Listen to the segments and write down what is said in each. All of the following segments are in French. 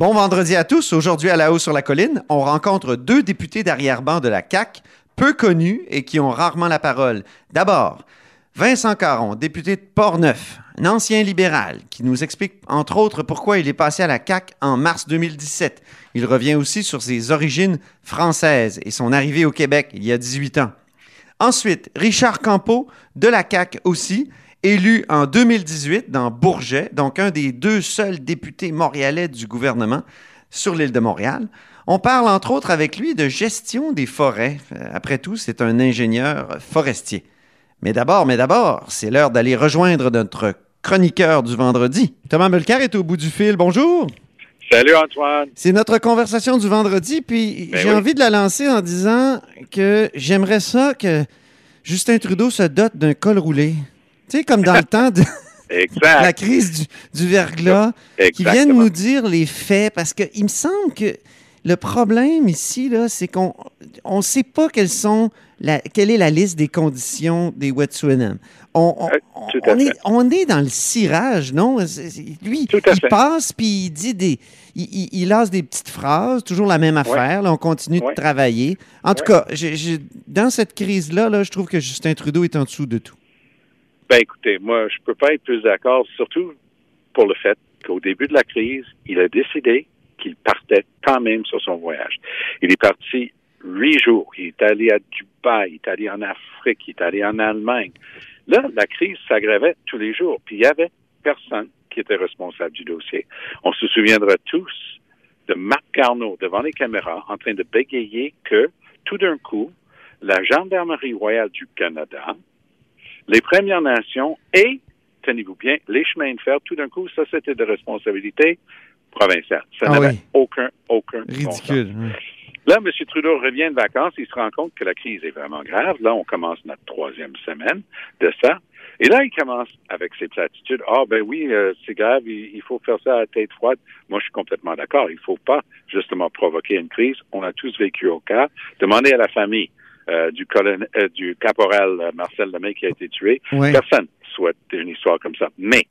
Bon vendredi à tous. Aujourd'hui, à la haut sur la colline, on rencontre deux députés d'arrière-ban de la CAQ, peu connus et qui ont rarement la parole. D'abord, Vincent Caron, député de Portneuf, un ancien libéral, qui nous explique entre autres pourquoi il est passé à la CAQ en mars 2017. Il revient aussi sur ses origines françaises et son arrivée au Québec il y a 18 ans. Ensuite, Richard Campeau, de la CAQ aussi, élu en 2018 dans Bourget, donc un des deux seuls députés montréalais du gouvernement sur l'île de Montréal. On parle entre autres avec lui de gestion des forêts. Euh, après tout, c'est un ingénieur forestier. Mais d'abord, mais d'abord, c'est l'heure d'aller rejoindre notre chroniqueur du vendredi. Thomas Mulcair est au bout du fil. Bonjour. Salut Antoine. C'est notre conversation du vendredi, puis Ben j'ai oui. envie de la lancer en disant que j'aimerais ça que Justin Trudeau se dote d'un col roulé. Tu sais, comme dans le temps de la crise du, du verglas, qui viennent nous dire les faits, parce qu'il me semble que le problème ici, là, c'est qu'on on sait pas quelles sont la- quelle est la liste des conditions des Wet'suwet'en. On, on, Euh, on est, on est dans le cirage, non? Lui, il fait. passe puis il dit des. Il, il- il lance des petites phrases, toujours la même affaire. là, on continue Ouais. de travailler. En tout cas, dans cette crise-là, là, je trouve que Justin Trudeau est en dessous de tout. Ben écoutez, moi, je peux pas être plus d'accord, surtout pour le fait qu'au début de la crise, il a décidé qu'il partait quand même sur son voyage. Il est parti huit jours. Il est allé à Dubaï, il est allé en Afrique, il est allé en Allemagne. Là, la crise s'aggravait tous les jours, puis il y avait personne qui était responsable du dossier. On se souviendra tous de Marc Garneau devant les caméras en train de bégayer que tout d'un coup, la Gendarmerie royale du Canada, les Premières Nations et, tenez-vous bien, les chemins de fer, tout d'un coup, ça, c'était de responsabilité provinciale. Ça Ah n'avait oui. aucun, aucun bon sens. Ridicule. hein. Là, M. Trudeau revient de vacances, il se rend compte que la crise est vraiment grave. Là, on commence notre troisième semaine de ça. Et là, il commence avec ses platitudes. Ah, ben oui, euh, c'est grave, il, il faut faire ça à tête froide. Moi, je suis complètement d'accord. Il faut pas, justement, provoquer une crise. On a tous vécu au cas. Demandez à la famille euh, du, colonel, euh, du caporal euh, Marcel Lemay qui a été tué. Ouais. Personne souhaite une histoire comme ça. Mais,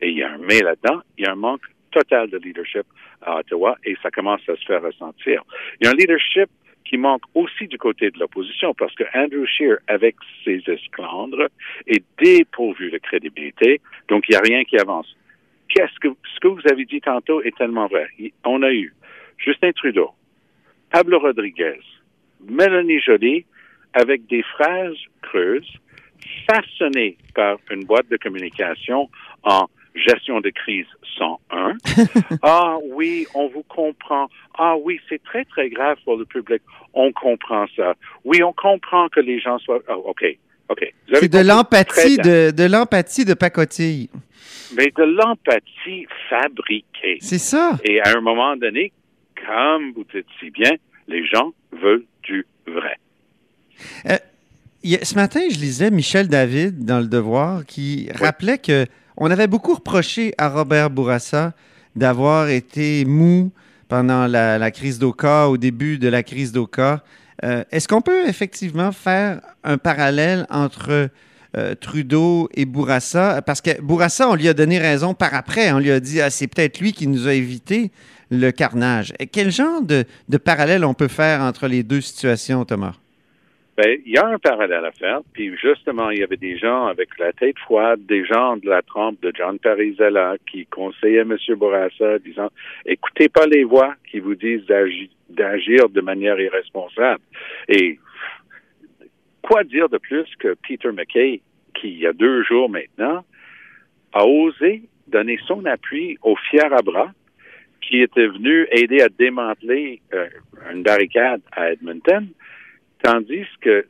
et il y a un mais là-dedans, il y a un manque total de leadership à Ottawa et ça commence à se faire ressentir. Il y a un leadership qui manque aussi du côté de l'opposition parce que Andrew Scheer, avec ses esclandres, est dépourvu de crédibilité, donc il n'y a rien qui avance. Qu'est-ce que ce que vous avez dit tantôt est tellement vrai. On a eu Justin Trudeau, Pablo Rodriguez, Mélanie Joly, avec des phrases creuses, façonnées par une boîte de communication en gestion de crise 101. ah oui, on vous comprend. Ah oui, c'est très, très grave pour le public. On comprend ça. Oui, on comprend que les gens soient... Ah, OK, OK. C'est de l'empathie de, de l'empathie de pacotille. Mais de l'empathie fabriquée. C'est ça. Et à un moment donné, comme vous dites si bien, les gens veulent du vrai. A- ce matin, je lisais Michel David dans Le Devoir qui rappelait que on avait beaucoup reproché à Robert Bourassa d'avoir été mou pendant la, la crise d'Oka, au début de la crise d'Oka. Euh, Est-ce qu'on peut effectivement faire un parallèle entre euh, Trudeau et Bourassa? Parce que Bourassa, on lui a donné raison par après. On lui a dit, ah, c'est peut-être lui qui nous a évité le carnage. Et quel genre de, de parallèle on peut faire entre les deux situations, Thomas? Ben, il y a un parallèle à faire. Puis justement, il y avait des gens avec la tête froide, des gens de la trempe de John Parizella qui conseillaient M. Bourassa, disant écoutez pas les voix qui vous disent d'agi- d'agir de manière irresponsable. Et quoi dire de plus que Peter McKay, qui il y a deux jours maintenant, a osé donner son appui au fier à bras qui était venu aider à démanteler euh, une barricade à Edmonton, tandis que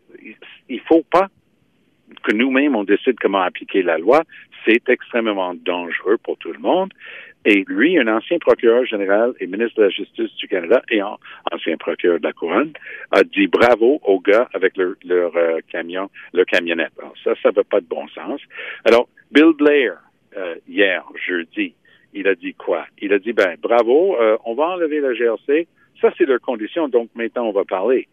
il faut pas que nous-mêmes on décide comment appliquer la loi. C'est extrêmement dangereux pour tout le monde. Et lui, un ancien procureur général et ministre de la Justice du Canada et en- ancien procureur de la Couronne, a dit bravo aux gars avec leur, leur euh, camion, leur camionnette. Alors, ça, ça va pas de bon sens. Alors, Bill Blair, euh, hier, jeudi, il a dit quoi? Il a dit, ben, bravo, euh, on va enlever la GRC. Ça, c'est leur condition, donc maintenant, on va parler.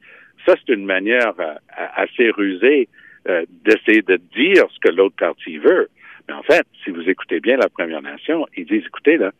Ça, c'est une manière euh, assez rusée euh, d'essayer de dire ce que l'autre partie veut. Mais en fait, si vous écoutez bien la Première Nation, ils disent, écoutez, là,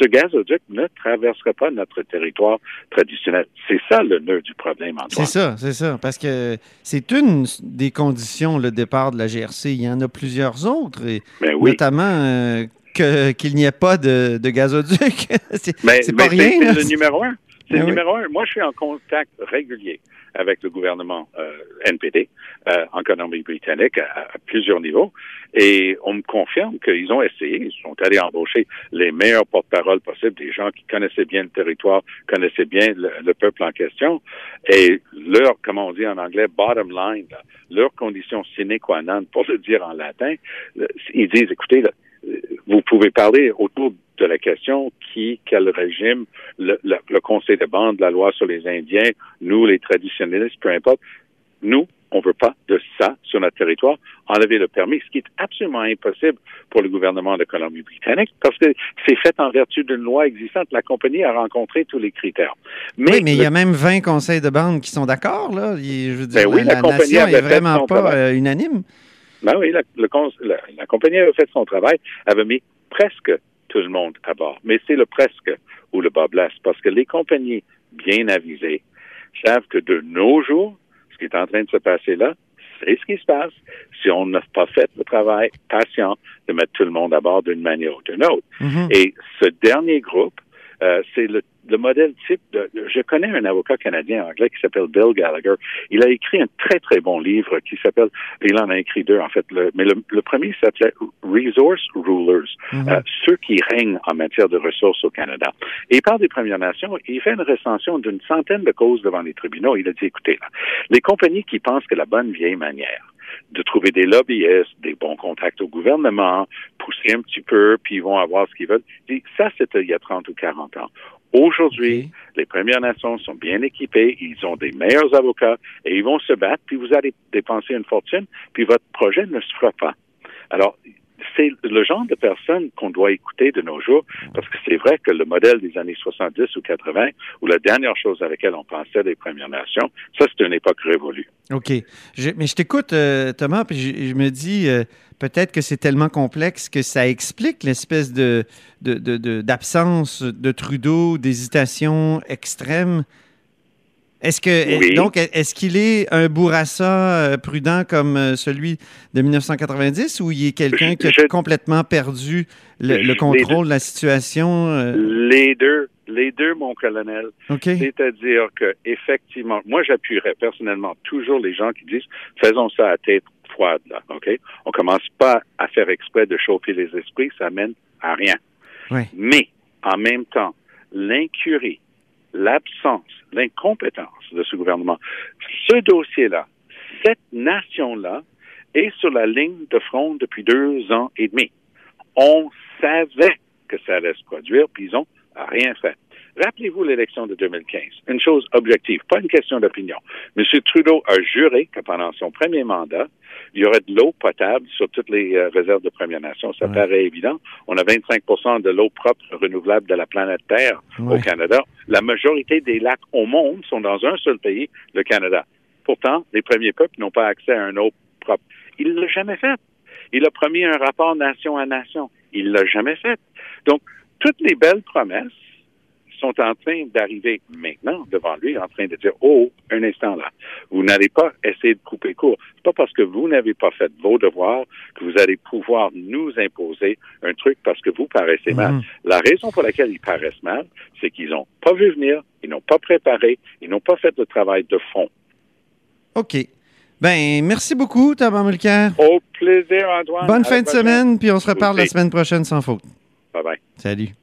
ce gazoduc ne traversera pas notre territoire traditionnel. C'est ça le nœud du problème, Antoine. C'est ça, c'est ça. Parce que c'est une des conditions, le départ de la GRC. Il y en a plusieurs autres, et ben oui. notamment euh, qu'il n'y ait pas de, gazoduc. c'est pas rien. C'est le numéro un. C'est le ben numéro un. Moi, je suis en contact régulier avec le gouvernement euh, NPD euh, en Colombie-Britannique à, plusieurs niveaux. Et on me confirme qu'ils ont essayé, ils sont allés embaucher les meilleurs porte-parole possibles, des gens qui connaissaient bien le territoire, connaissaient bien le, peuple en question. Et leur, comment on dit en anglais, bottom line, leur condition sine qua non, pour le dire en latin, ils disent, écoutez, vous pouvez parler autour de la question qui, quel régime, le, Conseil de bande, la loi sur les Indiens, nous, les traditionnalistes, peu importe, nous, on veut pas de ça sur notre territoire, enlever le permis, ce qui est absolument impossible pour le gouvernement de Colombie-Britannique, parce que c'est fait en vertu d'une loi existante. La compagnie a rencontré tous les critères. Mais oui, mais il y a même 20 conseils de bande qui sont d'accord, là. Je veux dire, ben oui, la, nation est vraiment pas euh, unanime. Ben oui, la, la, compagnie avait fait son travail, avait mis presque tout le monde à bord. Mais c'est le presque où le bas blesse, parce que les compagnies bien avisées savent que de nos jours, ce qui est en train de se passer là, c'est ce qui se passe si on n'a pas fait le travail patient de mettre tout le monde à bord d'une manière ou d'une autre. Mm-hmm. Et ce dernier groupe, euh, c'est le le modèle type de, je connais un avocat canadien anglais qui s'appelle Bill Gallagher. Il a écrit un très, très bon livre qui s'appelle, il en a écrit deux, en fait, le, mais le, premier s'appelait Resource Rulers, mhm. euh, ceux qui règnent en matière de ressources au Canada. Et il parle des Premières Nations, il fait une recension d'une centaine de causes devant les tribunaux. Il a dit, écoutez, là, les compagnies qui pensent que la bonne vieille manière, de trouver des lobbyistes, des bons contacts au gouvernement, pousser un petit peu, puis ils vont avoir ce qu'ils veulent. Ça, c'était il y a 30 ou 40 ans. Aujourd'hui, les Premières Nations sont bien équipées, ils ont des meilleurs avocats et ils vont se battre, puis vous allez dépenser une fortune, puis votre projet ne se fera pas. Alors, c'est le genre de personnes qu'on doit écouter de nos jours, parce que c'est vrai que le modèle des années 70 ou 80, ou la dernière chose à laquelle on pensait des Premières Nations, ça, c'est une époque révolue. OK. mais je t'écoute, euh, Thomas, puis je, me dis, euh, peut-être que c'est tellement complexe que ça explique l'espèce de, d'absence de, Trudeau, d'hésitation extrême. Est-ce que donc est-ce qu'il est un bourrassa euh, prudent comme euh, celui de 1990 ou il est quelqu'un qui a complètement perdu le, contrôle de la situation euh? Les deux, les deux, mon colonel. C'est-à-dire que effectivement, moi j'appuierais personnellement toujours les gens qui disent faisons ça à tête froide là, ok? On commence pas à faire exprès de chauffer les esprits, ça mène à rien. Mais en même temps, l'incurie, l'absence, l'incompétence de ce gouvernement, ce dossier-là, cette nation-là est sur la ligne de front depuis deux ans et demi. On savait que ça allait se produire, puis ils n'ont rien fait. Rappelez-vous l'élection de 2015. Une chose objective, pas une question d'opinion. M. Trudeau a juré que pendant son premier mandat, il y aurait de l'eau potable sur toutes les euh, réserves de Première Nation. Ça paraît évident. On a 25 de l'eau propre renouvelable de la planète Terre au Canada. La majorité des lacs au monde sont dans un seul pays, le Canada. Pourtant, les premiers peuples n'ont pas accès à un eau propre. Il l'a jamais fait. Il a promis un rapport nation à nation. Il l'a jamais fait. Donc, toutes les belles promesses sont en train d'arriver maintenant devant lui, en train de dire Oh, un instant là, vous n'allez pas essayer de couper court. C'est pas parce que vous n'avez pas fait vos devoirs que vous allez pouvoir nous imposer un truc parce que vous paraissez mal. Mhm. La raison pour laquelle ils paraissent mal, c'est qu'ils n'ont pas vu venir, ils n'ont pas préparé, ils n'ont pas fait le travail de fond. OK. Ben, merci beaucoup, Thomas Mulcair. Au plaisir, Antoine. Bonne fin de semaine, puis on se reparle la semaine prochaine sans faute. Bye bye. Salut.